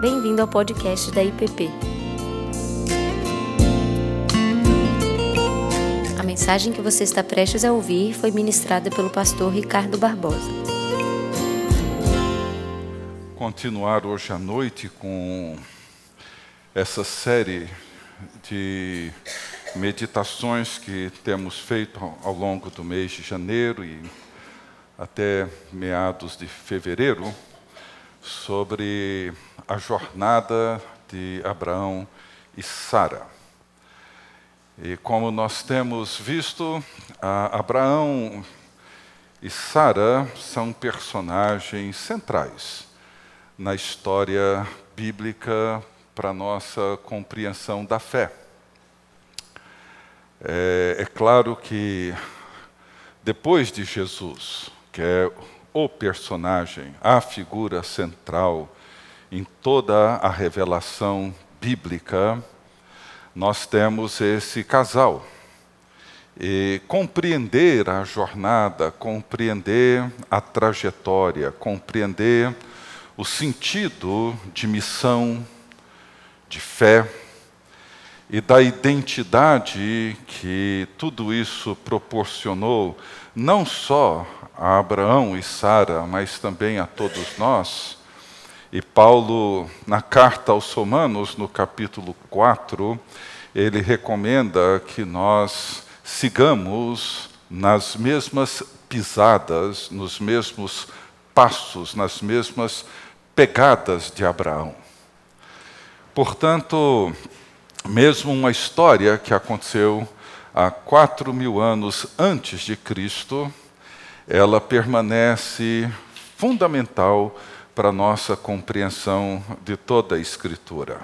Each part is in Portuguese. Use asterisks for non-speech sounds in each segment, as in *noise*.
Bem-vindo ao podcast da IPP. A mensagem que você está prestes a ouvir foi ministrada pelo pastor Ricardo Barbosa. Continuar hoje à noite com essa série de meditações que temos feito ao longo do mês de janeiro e até meados de fevereiro sobre a jornada de Abraão e Sara. E como nós temos visto, Abraão e Sara são personagens centrais na história bíblica para nossa compreensão da fé. É, é claro que depois de Jesus, que é o personagem, a figura central em toda a revelação bíblica, nós temos esse casal. E compreender a jornada, compreender a trajetória, compreender o sentido de missão, de fé e da identidade que tudo isso proporcionou, não só a Abraão e Sara, mas também a todos nós. E Paulo, na carta aos Romanos, no capítulo 4, ele recomenda que nós sigamos nas mesmas pisadas, nos mesmos passos, nas mesmas pegadas de Abraão. Portanto, mesmo uma história que aconteceu há quatro mil anos antes de Cristo, ela permanece fundamental para a nossa compreensão de toda a Escritura.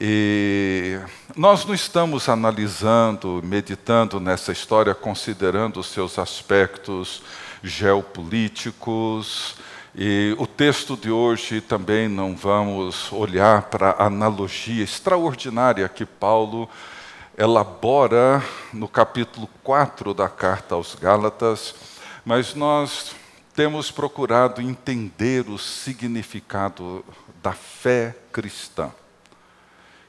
E nós não estamos analisando, meditando nessa história, considerando os seus aspectos geopolíticos, e o texto de hoje também não vamos olhar para a analogia extraordinária que Paulo elabora no capítulo 4 da carta aos Gálatas, mas nós temos procurado entender o significado da fé cristã,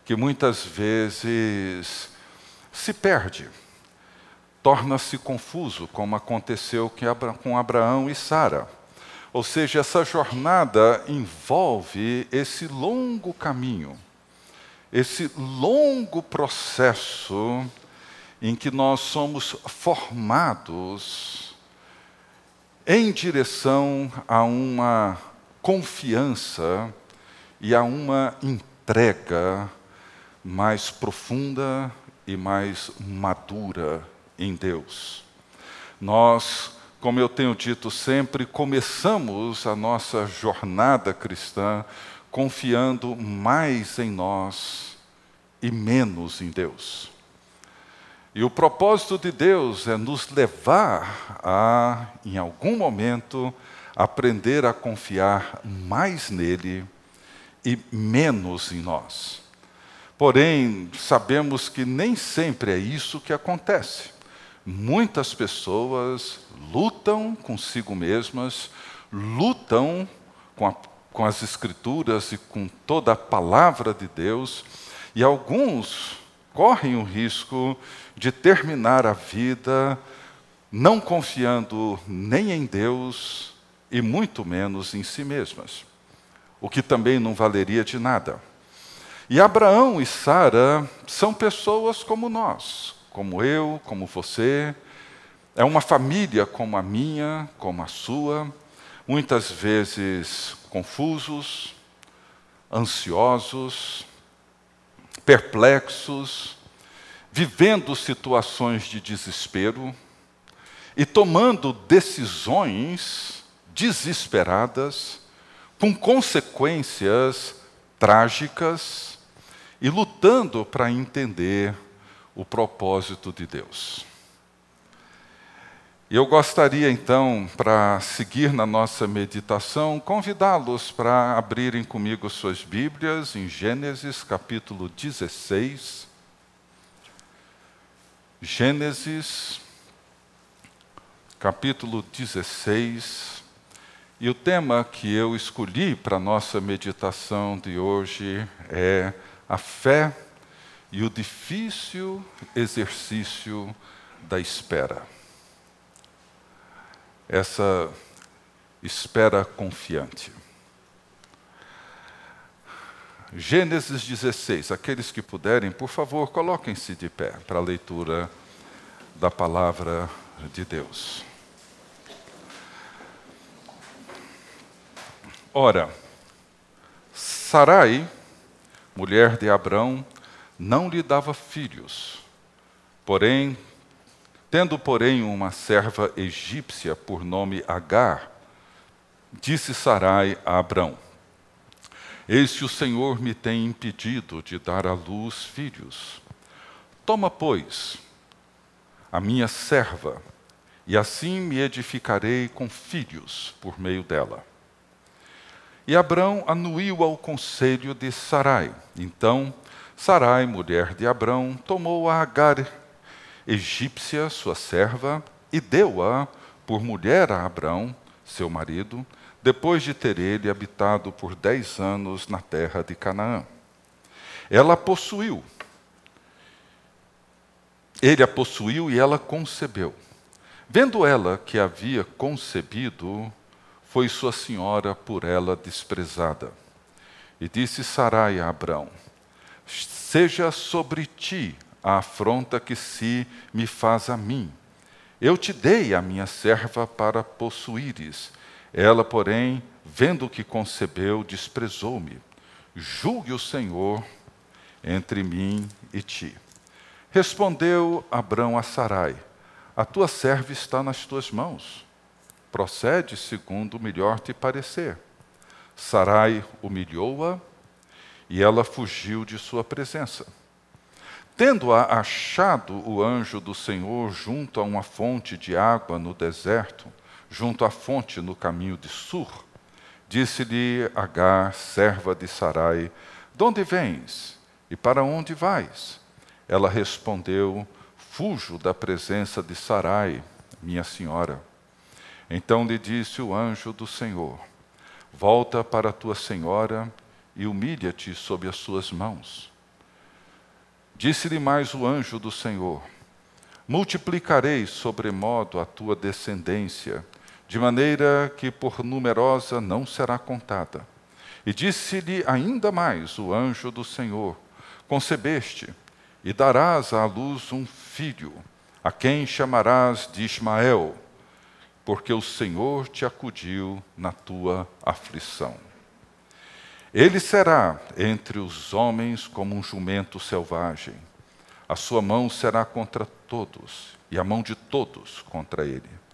que muitas vezes se perde, torna-se confuso, como aconteceu com Abraão e Sara. Ou seja, essa jornada envolve esse longo caminho, esse longo processo em que nós somos formados em direção a uma confiança e a uma entrega mais profunda e mais madura em Deus. Nós como eu tenho dito sempre, começamos a nossa jornada cristã confiando mais em nós e menos em Deus. E o propósito de Deus é nos levar a, em algum momento, aprender a confiar mais nele e menos em nós. Porém, sabemos que nem sempre é isso que acontece. Muitas pessoas lutam consigo mesmas, lutam com, a, com as Escrituras e com toda a palavra de Deus, e alguns correm o risco de terminar a vida não confiando nem em Deus e muito menos em si mesmas, o que também não valeria de nada. E Abraão e Sara são pessoas como nós, como eu, como você, é uma família como a minha, como a sua, muitas vezes confusos, ansiosos, perplexos, vivendo situações de desespero e tomando decisões desesperadas, com consequências trágicas e lutando para entender o propósito de Deus. Eu gostaria então, para seguir na nossa meditação, convidá-los para abrirem comigo suas Bíblias em Gênesis capítulo 16. Gênesis capítulo 16. E o tema que eu escolhi para a nossa meditação de hoje é a fé e o difícil exercício da espera. Essa espera confiante. Gênesis 16. Aqueles que puderem, por favor, coloquem-se de pé para a leitura da palavra de Deus. Ora, Sarai, mulher de Abrão, não lhe dava filhos. Porém, tendo porém uma serva egípcia por nome Agar, disse Sarai a Abrão: Eis que o Senhor me tem impedido de dar à luz filhos. Toma, pois, a minha serva, e assim me edificarei com filhos por meio dela. E Abrão anuiu ao conselho de Sarai. Então, Sarai, mulher de Abrão, tomou a Agar, egípcia, sua serva, e deu-a por mulher a Abrão, seu marido, depois de ter ele habitado por dez anos na terra de Canaã. Ela possuiu. Ele a possuiu e ela concebeu. Vendo ela que havia concebido, foi sua senhora por ela desprezada. E disse Sarai a Abrão: Seja sobre ti a afronta que se me faz a mim. Eu te dei a minha serva para possuíres ela, porém, vendo que concebeu, desprezou-me. Julgue o Senhor entre mim e ti. Respondeu Abrão a Sarai: A tua serva está nas tuas mãos. Procede segundo o melhor te parecer. Sarai humilhou-a e ela fugiu de sua presença. Tendo-a achado o anjo do Senhor junto a uma fonte de água no deserto, junto à fonte no caminho de Sur, disse-lhe Agar, serva de Sarai: De onde vens e para onde vais? Ela respondeu: Fujo da presença de Sarai, minha senhora. Então lhe disse o anjo do Senhor: Volta para tua senhora e humilha-te sob as suas mãos. Disse-lhe mais o anjo do Senhor: Multiplicarei sobremodo a tua descendência de maneira que por numerosa não será contada. E disse-lhe ainda mais o anjo do Senhor: Concebeste e darás à luz um filho, a quem chamarás de Ismael, porque o Senhor te acudiu na tua aflição. Ele será entre os homens como um jumento selvagem. A sua mão será contra todos, e a mão de todos contra ele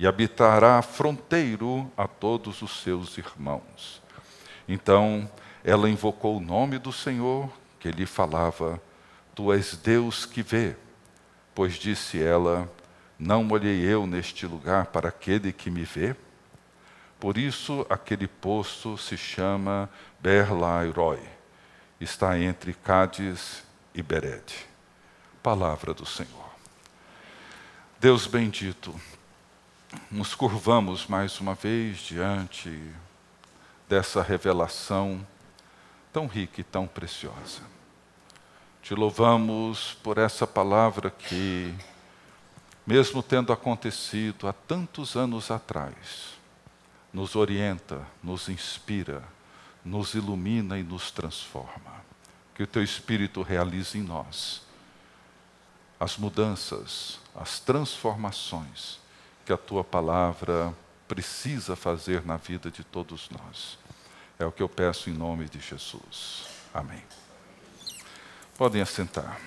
e habitará fronteiro a todos os seus irmãos. Então ela invocou o nome do Senhor, que lhe falava: Tu és Deus que vê. Pois disse ela: Não olhei eu neste lugar para aquele que me vê? Por isso aquele poço se chama Berlairoi. Está entre Cádiz e Bered. Palavra do Senhor. Deus bendito, nos curvamos mais uma vez diante dessa revelação tão rica e tão preciosa. Te louvamos por essa palavra que, mesmo tendo acontecido há tantos anos atrás, nos orienta, nos inspira, nos ilumina e nos transforma. Que o Teu Espírito realize em nós as mudanças, as transformações que a tua palavra precisa fazer na vida de todos nós. É o que eu peço em nome de Jesus. Amém. Podem assentar.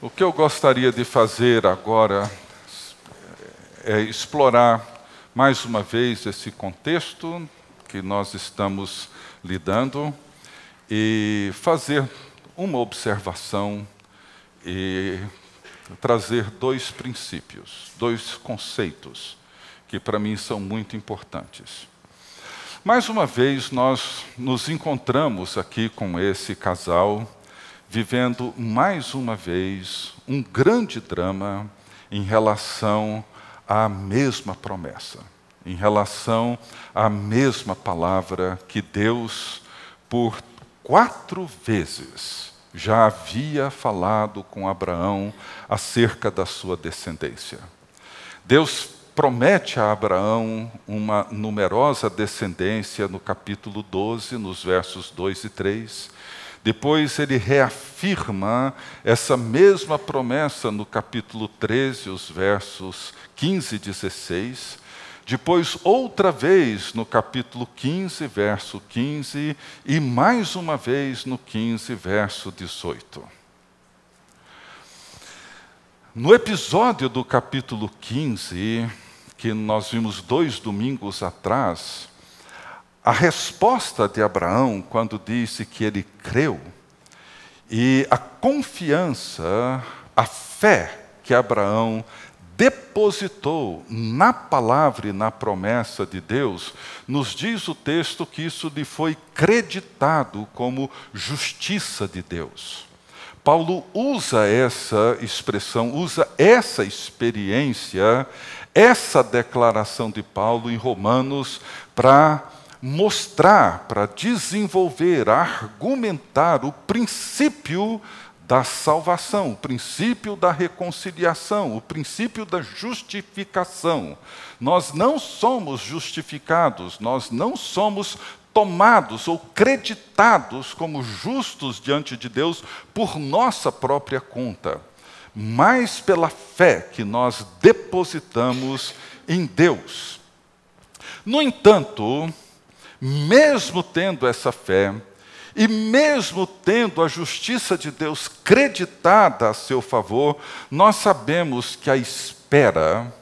O que eu gostaria de fazer agora é explorar mais uma vez esse contexto que nós estamos lidando e fazer uma observação e trazer dois princípios, dois conceitos que para mim são muito importantes. Mais uma vez, nós nos encontramos aqui com esse casal, vivendo mais uma vez um grande drama em relação à mesma promessa, em relação à mesma palavra que Deus, por quatro vezes, já havia falado com Abraão acerca da sua descendência. Deus promete a Abraão uma numerosa descendência no capítulo 12, nos versos 2 e 3. Depois ele reafirma essa mesma promessa no capítulo 13, os versos 15 e 16. Depois, outra vez, no capítulo 15, verso 15, e mais uma vez no 15, verso 18. No episódio do capítulo 15, que nós vimos dois domingos atrás, a resposta de Abraão, quando disse que ele creu, e a confiança, a fé que Abraão depositou na palavra e na promessa de Deus, nos diz o texto que isso lhe foi creditado como justiça de Deus. Paulo usa essa expressão, usa essa experiência, essa declaração de Paulo em Romanos para mostrar, para desenvolver, argumentar o princípio da salvação, o princípio da reconciliação, o princípio da justificação. Nós não somos justificados, nós não somos tomados ou creditados como justos diante de Deus por nossa própria conta, mas pela fé que nós depositamos em Deus. No entanto, mesmo tendo essa fé, e mesmo tendo a justiça de Deus creditada a seu favor, nós sabemos que a espera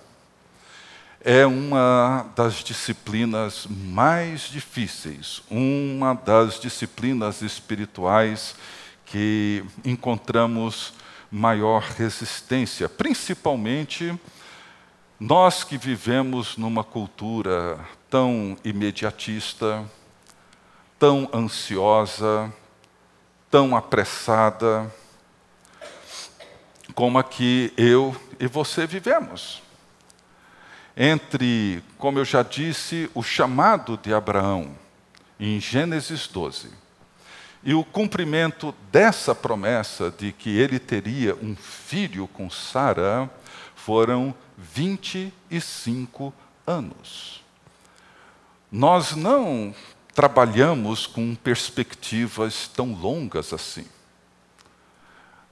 é uma das disciplinas mais difíceis, uma das disciplinas espirituais que encontramos maior resistência, principalmente nós que vivemos numa cultura tão imediatista, tão ansiosa, tão apressada, como a que eu e você vivemos entre, como eu já disse, o chamado de Abraão, em Gênesis 12, e o cumprimento dessa promessa de que ele teria um filho com Sara, foram 25 anos. Nós não trabalhamos com perspectivas tão longas assim.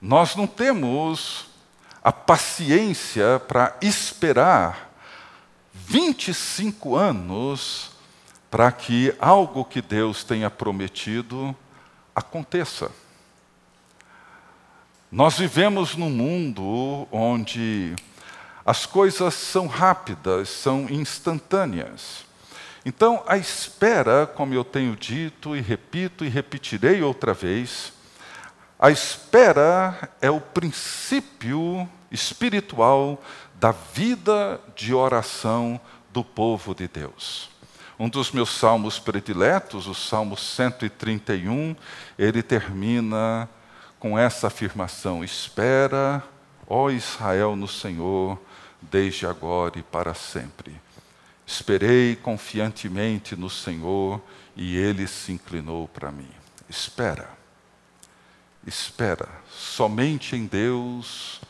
Nós não temos a paciência para esperar 25 anos para que algo que Deus tenha prometido aconteça. Nós vivemos num mundo onde as coisas são rápidas, são instantâneas. Então, a espera, como eu tenho dito e repito e repetirei outra vez, a espera é o princípio espiritual da vida de oração do povo de Deus. Um dos meus salmos prediletos, o Salmo 131, ele termina com essa afirmação: Espera, ó Israel, no Senhor, desde agora e para sempre. Esperei confiantemente no Senhor e ele se inclinou para mim. Espera, espera, somente em Deus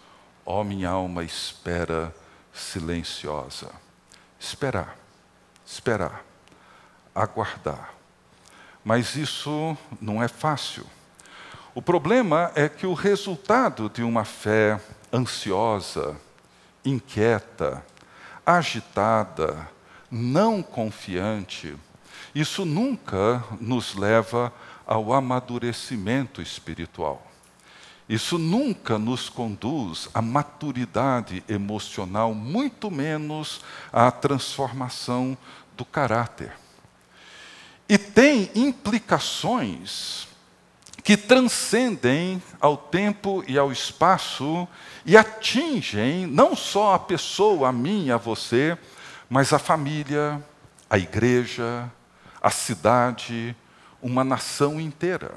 Ó minha alma, espera silenciosa. Esperar, esperar, aguardar. Mas isso não é fácil. O problema é que o resultado de uma fé ansiosa, inquieta, agitada, não confiante, isso nunca nos leva ao amadurecimento espiritual. Isso nunca nos conduz à maturidade emocional, muito menos à transformação do caráter. E tem implicações que transcendem ao tempo e ao espaço e atingem não só a pessoa, a mim, a você, mas a família, a igreja, a cidade, uma nação inteira.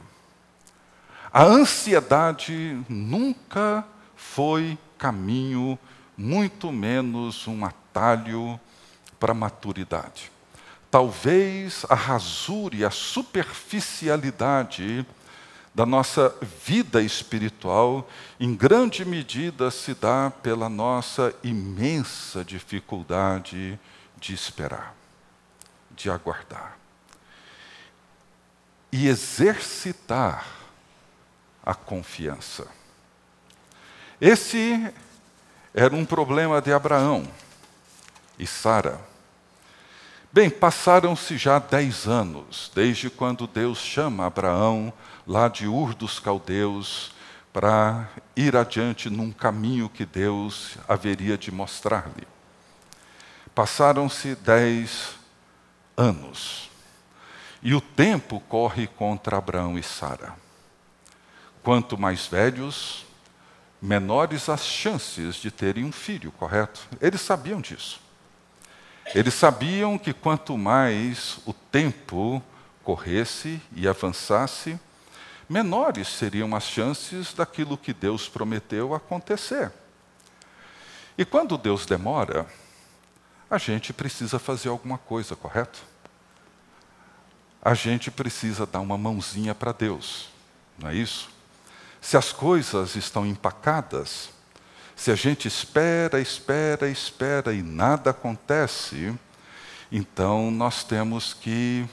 A ansiedade nunca foi caminho, muito menos uma atalho para a maturidade. Talvez a rasura e a superficialidade da nossa vida espiritual, em grande medida, se dá pela nossa imensa dificuldade de esperar, de aguardar. E exercitar a confiança. Esse era um problema de Abraão e Sara. Bem, passaram-se já dez anos, desde quando Deus chama Abraão lá de Ur dos Caldeus para ir adiante num caminho que Deus haveria de mostrar-lhe. Passaram-se dez anos e o tempo corre contra Abraão e Sara. Quanto mais velhos, menores as chances de terem um filho, correto? Eles sabiam disso. Eles sabiam que quanto mais o tempo corresse e avançasse, menores seriam as chances daquilo que Deus prometeu acontecer. E quando Deus demora, a gente precisa fazer alguma coisa, correto? A gente precisa dar uma mãozinha para Deus, não é isso? Se as coisas estão empacadas, se a gente espera, espera, espera e nada acontece, então nós temos que,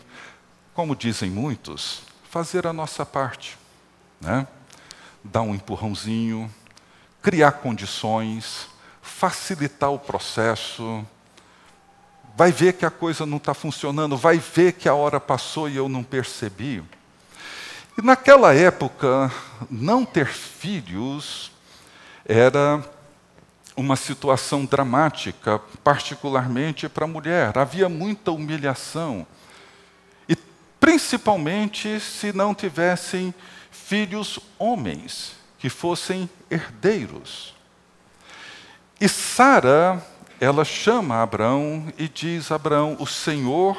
como dizem muitos, fazer a nossa parte, né? Dar um empurrãozinho, criar condições, facilitar o processo. Vai ver que a coisa não está funcionando, vai ver que a hora passou e eu não percebi. E naquela época, não ter filhos era uma situação dramática, particularmente para a mulher. Havia muita humilhação. Principalmente se não tivessem filhos homens, que fossem herdeiros. E Sara, ela chama Abraão e diz: Abraão, o Senhor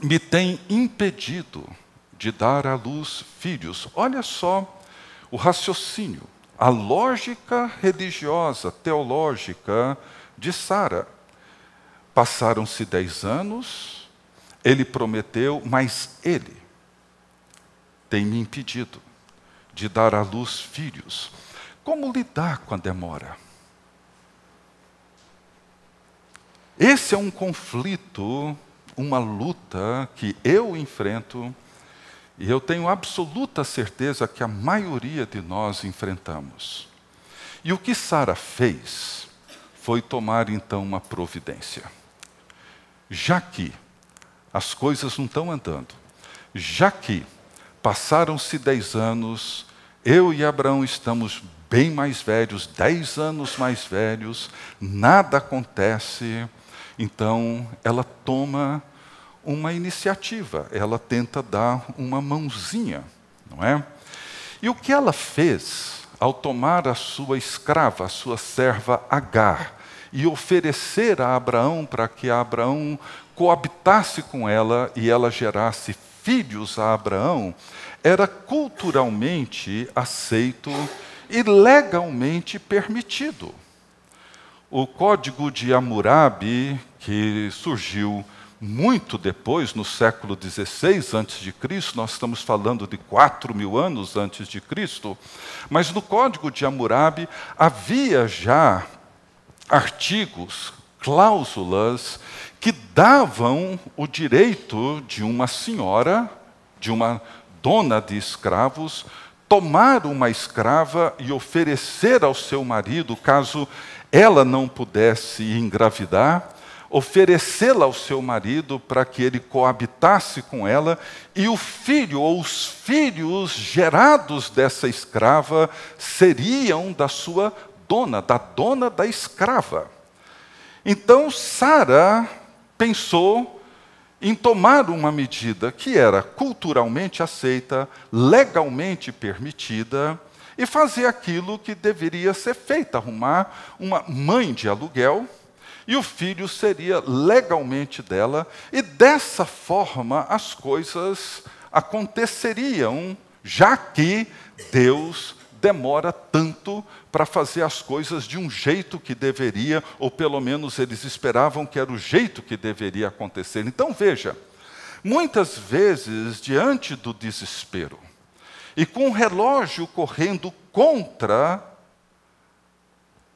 me tem impedido de dar à luz filhos. Olha só o raciocínio, a lógica religiosa, teológica de Sara. Passaram-se dez anos, ele prometeu, mas ele tem me impedido de dar à luz filhos. Como lidar com a demora? Esse é um conflito, uma luta que eu enfrento e eu tenho absoluta certeza que a maioria de nós enfrentamos. E o que Sara fez foi tomar então uma providência. Já que as coisas não estão andando, já que passaram-se dez anos, eu e Abraão estamos bem mais velhos, dez anos mais velhos, nada acontece, então ela toma uma iniciativa, ela tenta dar uma mãozinha, não é? E o que ela fez ao tomar a sua escrava, a sua serva Agar, e oferecer a Abraão para que Abraão coabitasse com ela e ela gerasse filhos a Abraão, era culturalmente aceito e legalmente permitido. O código de Hammurabi, que surgiu muito depois, no século XVI a.C., nós estamos falando de 4 mil anos antes de Cristo, mas no Código de Hammurabi havia já artigos, cláusulas que davam o direito de uma senhora, de uma dona de escravos, tomar uma escrava e oferecer ao seu marido, caso ela não pudesse engravidar, oferecê-la ao seu marido para que ele coabitasse com ela, e o filho ou os filhos gerados dessa escrava seriam da sua dona, da dona da escrava. Então Sara pensou em tomar uma medida que era culturalmente aceita, legalmente permitida, e fazer aquilo que deveria ser feito, arrumar uma mãe de aluguel e o filho seria legalmente dela, e dessa forma as coisas aconteceriam, já que Deus demora tanto para fazer as coisas de um jeito que deveria, ou pelo menos eles esperavam que era o jeito que deveria acontecer. Então veja, muitas vezes, diante do desespero, e com o relógio correndo contra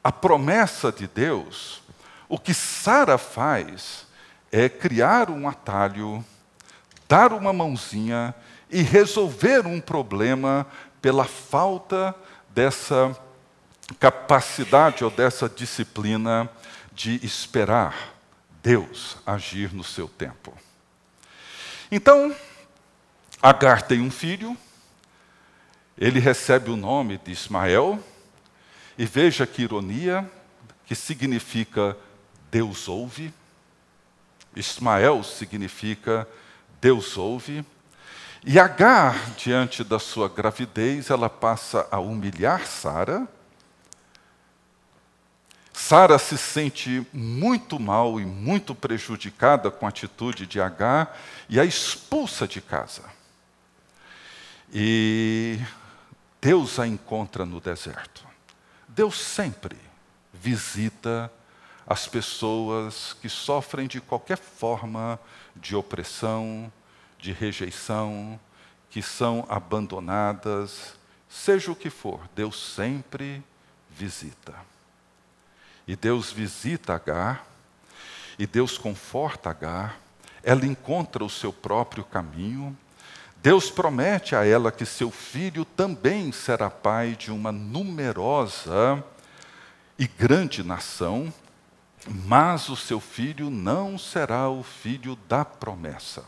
a promessa de Deus, o que Sara faz é criar um atalho, dar uma mãozinha e resolver um problema pela falta dessa capacidade ou dessa disciplina de esperar Deus agir no seu tempo. Então, Agar tem um filho, ele recebe o nome de Ismael, e veja que ironia, que significa Deus ouve. Ismael significa Deus ouve. E Agar, diante da sua gravidez, ela passa a humilhar Sara. Sara se sente muito mal e muito prejudicada com a atitude de Agar e a expulsa de casa. E Deus a encontra no deserto. Deus sempre visita as pessoas que sofrem de qualquer forma de opressão, de rejeição, que são abandonadas, seja o que for, Deus sempre visita. E Deus visita Agar, e Deus conforta Agar, ela encontra o seu próprio caminho. Deus promete a ela que seu filho também será pai de uma numerosa e grande nação, mas o seu filho não será o filho da promessa.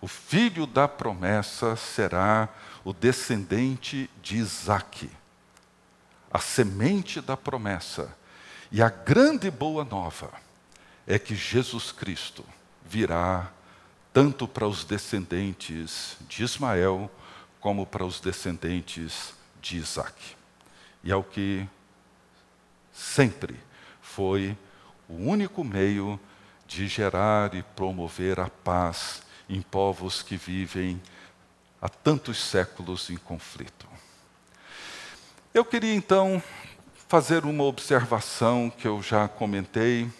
O filho da promessa será o descendente de Isaque, a semente da promessa. E a grande boa nova é que Jesus Cristo virá tanto para os descendentes de Ismael, como para os descendentes de Isaque. E é o que sempre foi o único meio de gerar e promover a paz em povos que vivem há tantos séculos em conflito. Eu queria então fazer uma observação que eu já comentei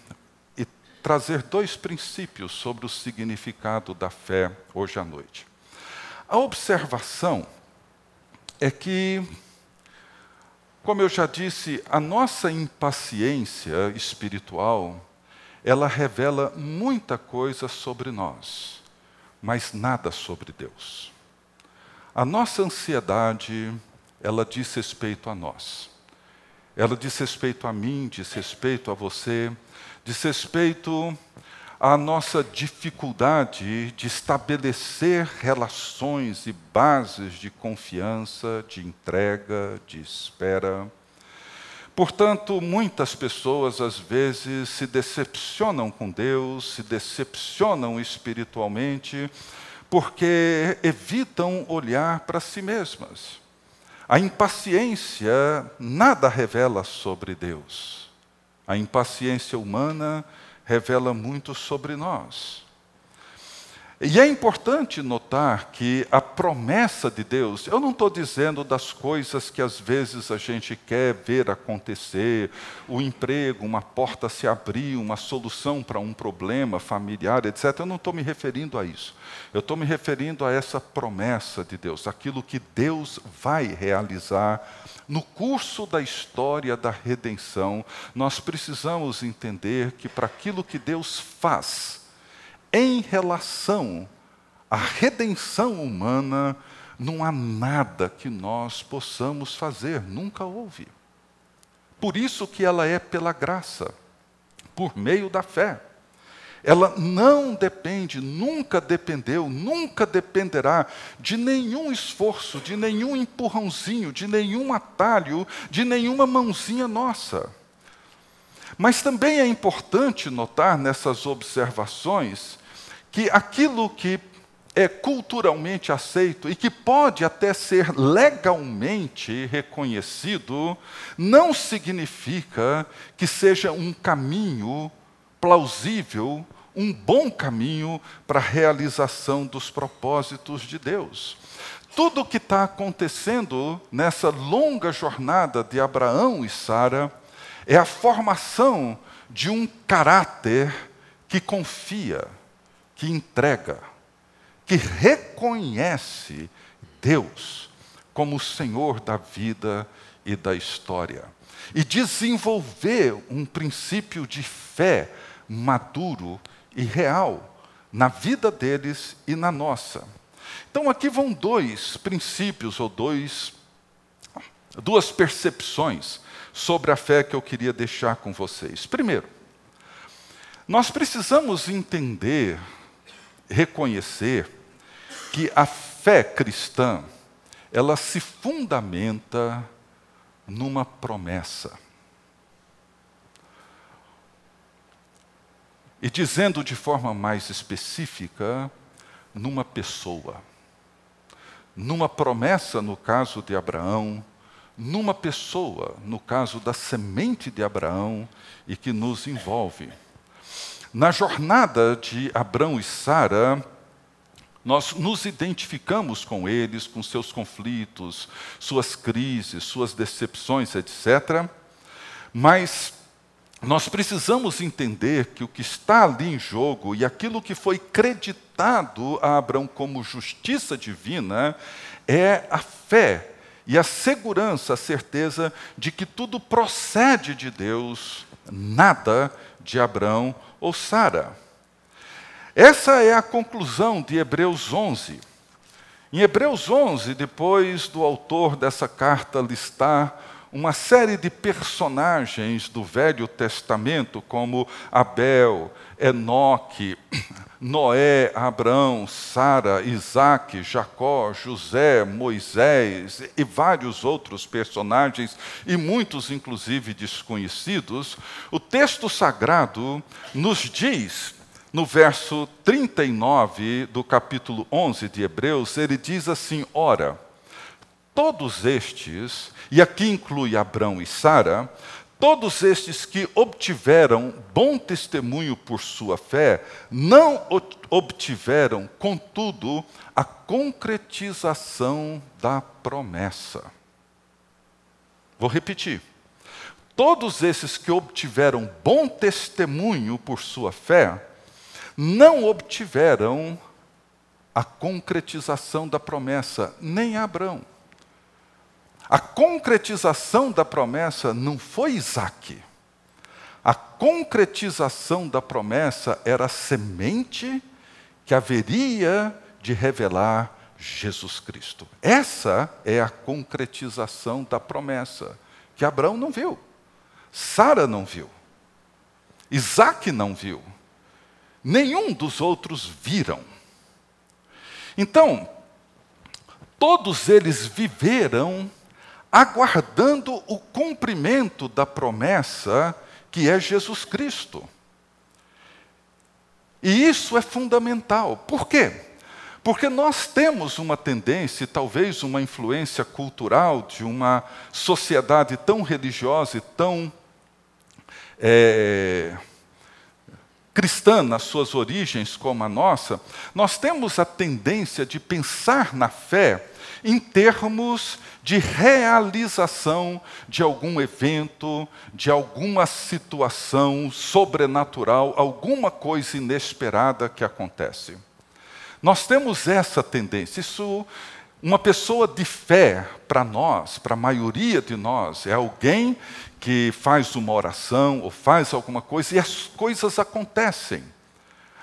e trazer dois princípios sobre o significado da fé hoje à noite. A observação é que, como eu já disse, a nossa impaciência espiritual, ela revela muita coisa sobre nós mas nada sobre Deus. A nossa ansiedade, ela diz respeito a nós. Ela diz respeito a mim, diz respeito a você, diz respeito à nossa dificuldade de estabelecer relações e bases de confiança, de entrega, de espera. Portanto, muitas pessoas às vezes se decepcionam com Deus, se decepcionam espiritualmente, porque evitam olhar para si mesmas. A impaciência nada revela sobre Deus. A impaciência humana revela muito sobre nós. E é importante notar que a promessa de Deus, eu não estou dizendo das coisas que às vezes a gente quer ver acontecer, o emprego, uma porta se abrir, uma solução para um problema familiar, etc. Eu não estou me referindo a isso. Eu estou me referindo a essa promessa de Deus, aquilo que Deus vai realizar no curso da história da redenção. Nós precisamos entender que para aquilo que Deus faz, em relação à redenção humana, não há nada que nós possamos fazer, nunca houve. Por isso que ela é pela graça, por meio da fé. Ela não depende, nunca dependeu, nunca dependerá de nenhum esforço, de nenhum empurrãozinho, de nenhum atalho, de nenhuma mãozinha nossa. Mas também é importante notar nessas observações que aquilo que é culturalmente aceito e que pode até ser legalmente reconhecido, não significa que seja um caminho plausível, um bom caminho para a realização dos propósitos de Deus. tudo o que está acontecendo nessa longa jornada de Abraão e Sara é a formação de um caráter que confia, que entrega, que reconhece Deus como o Senhor da vida e da história. E desenvolver um princípio de fé maduro e real na vida deles e na nossa. Então aqui vão dois princípios ou dois duas percepções sobre a fé que eu queria deixar com vocês. Primeiro, nós precisamos entender, reconhecer que a fé cristã, ela se fundamenta numa promessa. E dizendo de forma mais específica, numa pessoa. Numa promessa, no caso de Abraão, numa pessoa, no caso da semente de Abraão, e que nos envolve. Na jornada de Abraão e Sara, nós nos identificamos com eles, com seus conflitos, suas crises, suas decepções, etc. Mas nós precisamos entender que o que está ali em jogo e aquilo que foi creditado a Abraão como justiça divina é a fé e a segurança, a certeza de que tudo procede de Deus, nada de Abraão ou Sara. Essa é a conclusão de Hebreus 11. Em Hebreus 11, depois do autor dessa carta listar uma série de personagens do Velho Testamento, como Abel, Enoque, *clears throat* Noé, Abraão, Sara, Isaac, Jacó, José, Moisés e vários outros personagens, e muitos inclusive desconhecidos, o texto sagrado nos diz, no verso 39 do capítulo 11 de Hebreus, ele diz assim: Ora, todos estes, e aqui inclui Abrão e Sara, todos estes que obtiveram bom testemunho por sua fé, não obtiveram, contudo, a concretização da promessa. Vou repetir. Todos esses que obtiveram bom testemunho por sua fé, não obtiveram a concretização da promessa, nem Abraão. A concretização da promessa não foi Isaac. A concretização da promessa era a semente que haveria de revelar Jesus Cristo. Essa é a concretização da promessa que Abraão não viu, Sara não viu, Isaac não viu, nenhum dos outros viram. Então, todos eles viveram aguardando o cumprimento da promessa que é Jesus Cristo. E isso é fundamental. Por quê? Porque nós temos uma tendência, talvez uma influência cultural de uma sociedade tão religiosa e tão é, cristã nas suas origens como a nossa, nós temos a tendência de pensar na fé em termos de realização de algum evento, de alguma situação sobrenatural, alguma coisa inesperada que acontece. Nós temos essa tendência. Isso, uma pessoa de fé, para nós, para a maioria de nós, é alguém que faz uma oração ou faz alguma coisa e as coisas acontecem.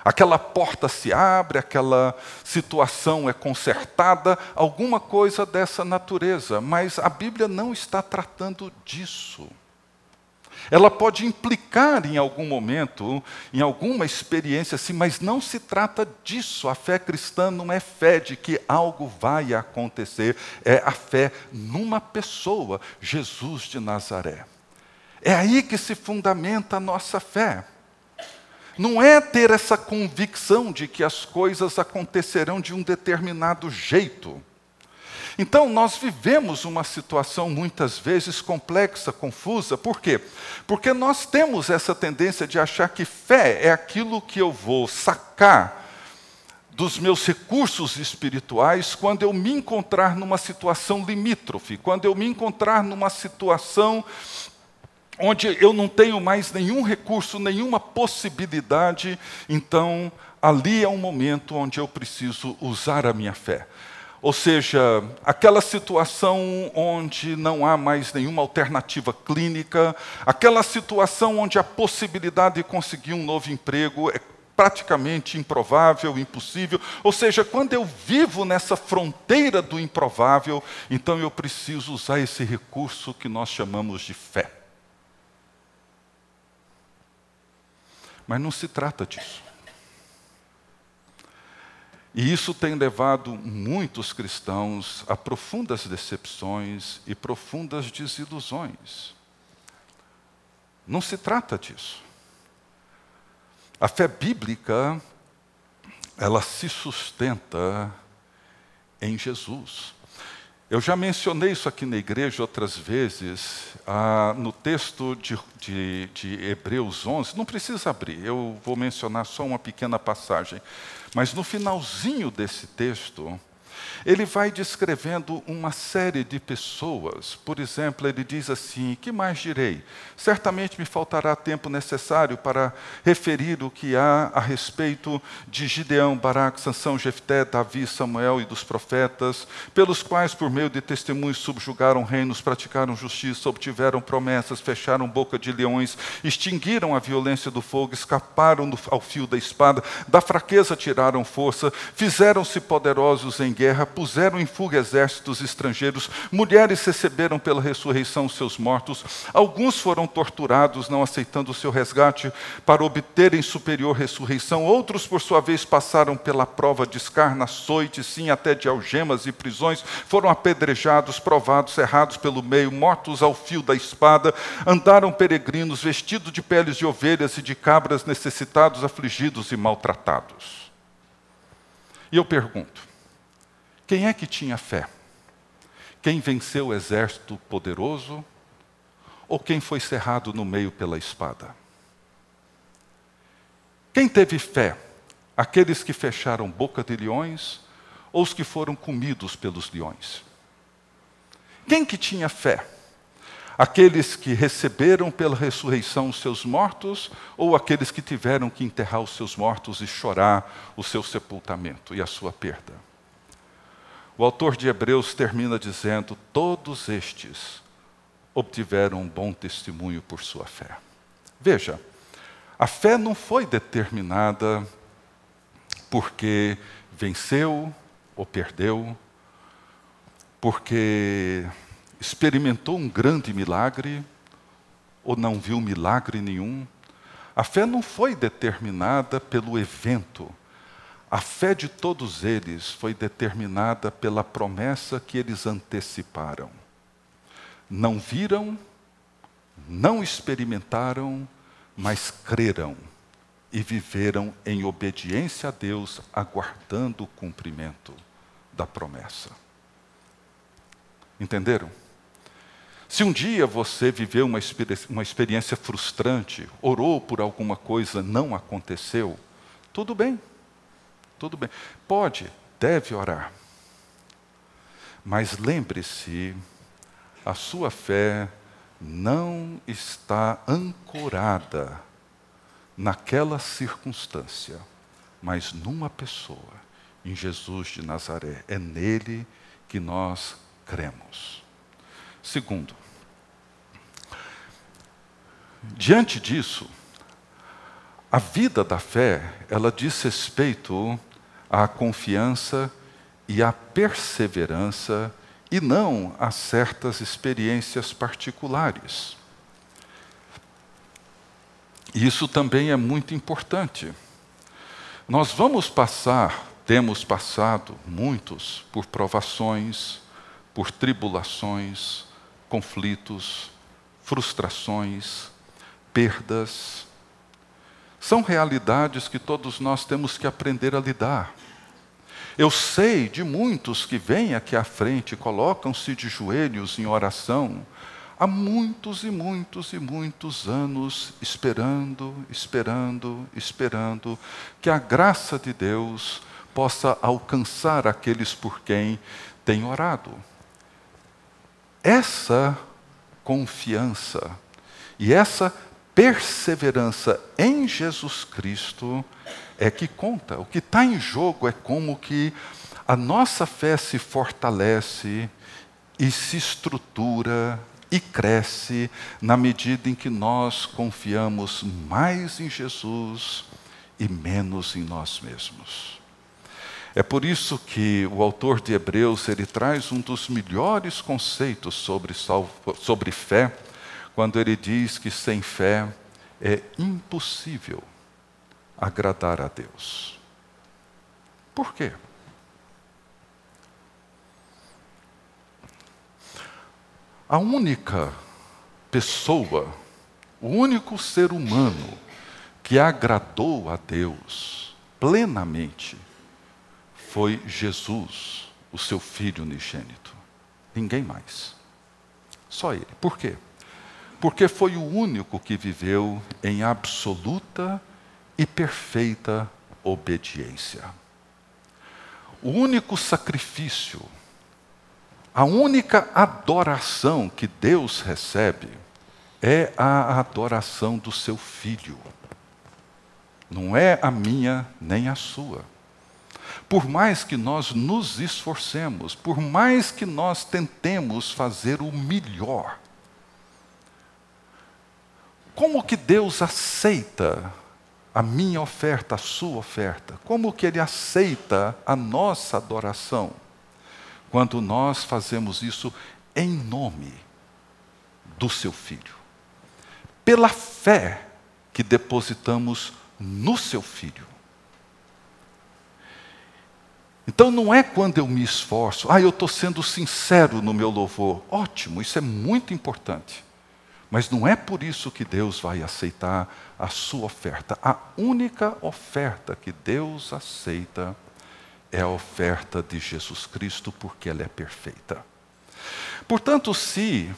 Aquela porta se abre, aquela situação é consertada, alguma coisa dessa natureza, mas a Bíblia não está tratando disso. Ela pode implicar em algum momento, em alguma experiência assim, mas não se trata disso. A fé cristã não é fé de que algo vai acontecer, é a fé numa pessoa, Jesus de Nazaré. É aí que se fundamenta a nossa fé. Não é ter essa convicção de que as coisas acontecerão de um determinado jeito. Então, nós vivemos uma situação muitas vezes complexa, confusa, por quê? Porque nós temos essa tendência de achar que fé é aquilo que eu vou sacar dos meus recursos espirituais quando eu me encontrar numa situação limítrofe, quando eu me encontrar numa situação onde eu não tenho mais nenhum recurso, nenhuma possibilidade, então ali é um momento onde eu preciso usar a minha fé. Ou seja, aquela situação onde não há mais nenhuma alternativa clínica, aquela situação onde a possibilidade de conseguir um novo emprego é praticamente improvável, impossível. Ou seja, quando eu vivo nessa fronteira do improvável, então eu preciso usar esse recurso que nós chamamos de fé. Mas não se trata disso. E isso tem levado muitos cristãos a profundas decepções e profundas desilusões. Não se trata disso. A fé bíblica, ela se sustenta em Jesus. Eu já mencionei isso aqui na igreja outras vezes, ah, no texto de, de, de Hebreus 11, não precisa abrir, eu vou mencionar só uma pequena passagem. Mas no finalzinho desse texto, ele vai descrevendo uma série de pessoas. Por exemplo, ele diz assim: Que mais direi? Certamente me faltará tempo necessário para referir o que há a respeito de Gideão, Baraque, Sansão, Jefté, Davi, Samuel e dos profetas, pelos quais, por meio de testemunhos, subjugaram reinos, praticaram justiça, obtiveram promessas, fecharam boca de leões, extinguiram a violência do fogo, escaparam ao fio da espada, da fraqueza tiraram força, fizeram-se poderosos em guerra puseram em fuga exércitos estrangeiros, mulheres receberam pela ressurreição seus mortos, alguns foram torturados, não aceitando o seu resgate para obterem superior ressurreição, outros, por sua vez, passaram pela prova de escarna, açoite, sim, até de algemas e prisões, foram apedrejados, provados, cerrados pelo meio, mortos ao fio da espada, andaram peregrinos, vestidos de peles de ovelhas e de cabras, necessitados, afligidos e maltratados. E eu pergunto, quem é que tinha fé? Quem venceu o exército poderoso ou quem foi cerrado no meio pela espada? Quem teve fé? Aqueles que fecharam boca de leões ou os que foram comidos pelos leões? Quem que tinha fé? Aqueles que receberam pela ressurreição os seus mortos ou aqueles que tiveram que enterrar os seus mortos e chorar o seu sepultamento e a sua perda? O autor de Hebreus termina dizendo: Todos estes obtiveram um bom testemunho por sua fé. Veja, a fé não foi determinada porque venceu ou perdeu, porque experimentou um grande milagre ou não viu milagre nenhum. A fé não foi determinada pelo evento a fé de todos eles foi determinada pela promessa que eles anteciparam. Não viram, não experimentaram, mas creram e viveram em obediência a Deus, aguardando o cumprimento da promessa. Entenderam? Se um dia você viveu uma experiência, uma experiência frustrante, orou por alguma coisa, não aconteceu, tudo bem. Tudo bem. Pode, deve orar. Mas lembre-se, a sua fé não está ancorada naquela circunstância, mas numa pessoa, em Jesus de Nazaré. É nele que nós cremos. Segundo, diante disso, a vida da fé, ela diz respeito à confiança e à perseverança e não a certas experiências particulares. Isso também é muito importante. Nós vamos passar, temos passado, muitos, por provações, por tribulações, conflitos, frustrações, perdas, são realidades que todos nós temos que aprender a lidar. Eu sei de muitos que vêm aqui à frente colocam-se de joelhos em oração há muitos e muitos e muitos anos esperando, esperando, esperando que a graça de Deus possa alcançar aqueles por quem tem orado. Essa confiança e essa perseverança em Jesus Cristo é que conta. O que está em jogo é como que a nossa fé se fortalece e se estrutura e cresce na medida em que nós confiamos mais em Jesus e menos em nós mesmos. É por isso que o autor de Hebreus ele traz um dos melhores conceitos sobre, sobre fé, quando ele diz que sem fé é impossível agradar a Deus. Por quê? A única pessoa, o único ser humano que agradou a Deus plenamente foi Jesus, o seu filho unigênito. Ninguém mais. Só ele. Por quê? Porque foi o único que viveu em absoluta e perfeita obediência. O único sacrifício a única adoração que Deus recebe é a adoração do seu filho. Não é a minha nem a sua. Por mais que nós nos esforcemos, por mais que nós tentemos fazer o melhor, como que Deus aceita a minha oferta, a sua oferta? Como que Ele aceita a nossa adoração? quando nós fazemos isso em nome do seu filho. Pela fé que depositamos no seu filho. Então não é quando eu me esforço, ah, eu estou sendo sincero no meu louvor. Ótimo, isso é muito importante. Mas não é por isso que Deus vai aceitar a sua oferta. A única oferta que Deus aceita é a oferta de Jesus Cristo, porque ela é perfeita. Portanto, se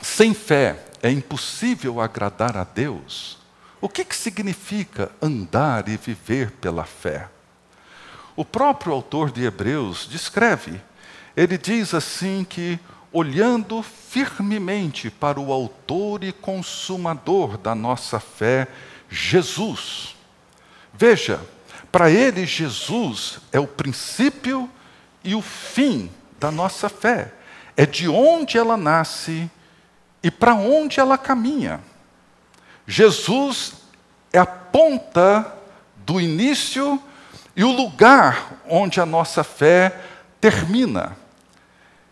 sem fé é impossível agradar a Deus, o que, que significa andar e viver pela fé? O próprio autor de Hebreus descreve, ele diz assim que olhando firmemente para o autor e consumador da nossa fé, Jesus. Veja, para ele, Jesus é o princípio e o fim da nossa fé. É de onde ela nasce e para onde ela caminha. Jesus é a ponta do início e o lugar onde a nossa fé termina.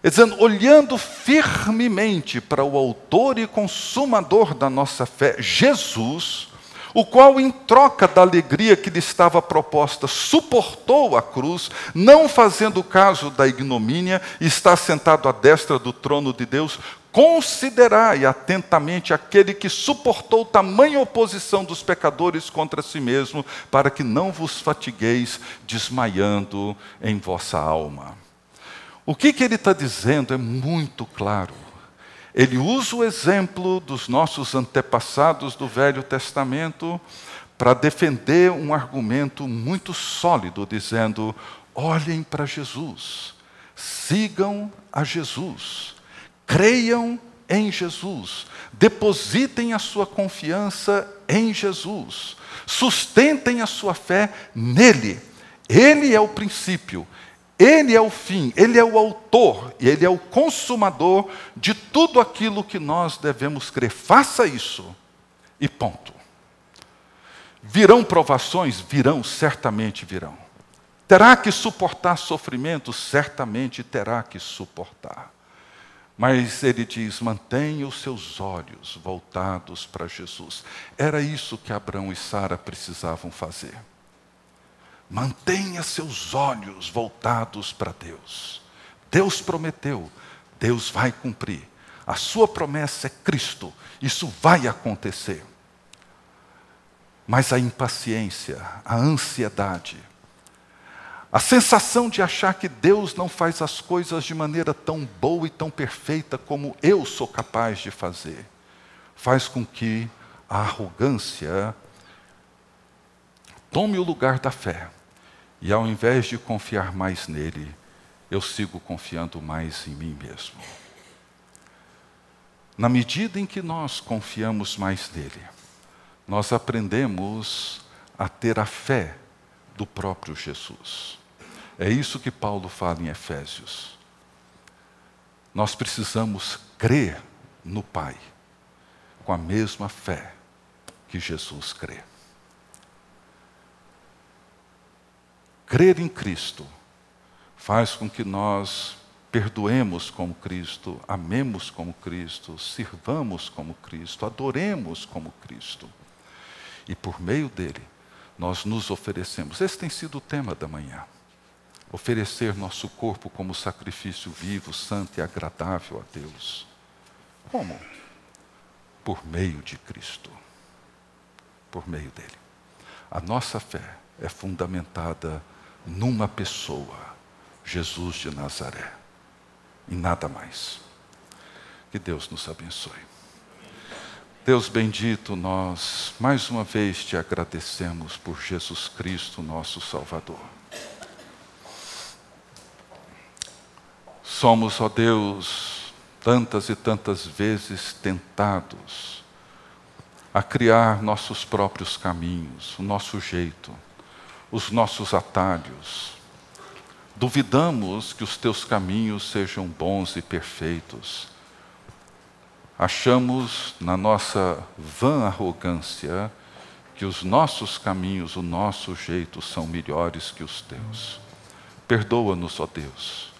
É dizendo, olhando firmemente para o autor e consumador da nossa fé, Jesus, o qual, em troca da alegria que lhe estava proposta, suportou a cruz, não fazendo caso da ignomínia, está sentado à destra do trono de Deus. Considerai atentamente aquele que suportou tamanha oposição dos pecadores contra si mesmo, para que não vos fatigueis desmaiando em vossa alma. O que, que ele está dizendo é muito claro. Ele usa o exemplo dos nossos antepassados do Velho Testamento para defender um argumento muito sólido, dizendo: olhem para Jesus, sigam a Jesus, creiam em Jesus, depositem a sua confiança em Jesus, sustentem a sua fé nele. Ele é o princípio, ele é o fim, Ele é o autor e Ele é o consumador de tudo aquilo que nós devemos crer. Faça isso e ponto. Virão provações? Virão, certamente virão. Terá que suportar sofrimento? Certamente terá que suportar. Mas ele diz: mantenha os seus olhos voltados para Jesus. Era isso que Abraão e Sara precisavam fazer. Mantenha seus olhos voltados para Deus. Deus prometeu, Deus vai cumprir. A sua promessa é Cristo, isso vai acontecer. Mas a impaciência, a ansiedade, a sensação de achar que Deus não faz as coisas de maneira tão boa e tão perfeita como eu sou capaz de fazer, faz com que a arrogância tome o lugar da fé E ao invés de confiar mais nele, eu sigo confiando mais em mim mesmo. Na medida em que nós confiamos mais nele, nós aprendemos a ter a fé do próprio Jesus. É isso que Paulo fala em Efésios. Nós precisamos crer no Pai com a mesma fé que Jesus crê. Crer em Cristo faz com que nós perdoemos como Cristo, amemos como Cristo, sirvamos como Cristo, adoremos como Cristo. E por meio dele, nós nos oferecemos. Esse tem sido o tema da manhã. Oferecer nosso corpo como sacrifício vivo, santo e agradável a Deus. Como? Por meio de Cristo. Por meio dele. A nossa fé é fundamentada numa pessoa, Jesus de Nazaré, e nada mais. Que Deus nos abençoe. Deus bendito, nós mais uma vez te agradecemos por Jesus Cristo, nosso Salvador. Somos, ó Deus, tantas e tantas vezes tentados a criar nossos próprios caminhos, o nosso jeito os nossos atalhos. Duvidamos que os teus caminhos sejam bons e perfeitos. Achamos, na nossa vã arrogância, que os nossos caminhos, o nosso jeito são melhores que os teus. Perdoa-nos, ó Deus.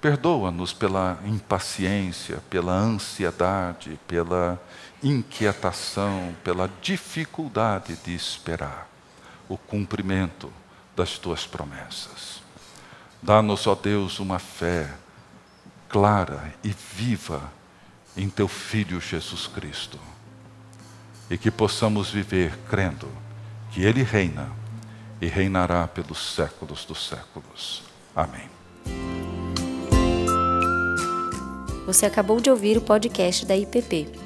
Perdoa-nos pela impaciência, pela ansiedade, pela inquietação, pela dificuldade de esperar o cumprimento das tuas promessas. Dá-nos, ó Deus, uma fé clara e viva em teu Filho Jesus Cristo. E que possamos viver crendo que Ele reina e reinará pelos séculos dos séculos. Amém. Você acabou de ouvir o podcast da IPP.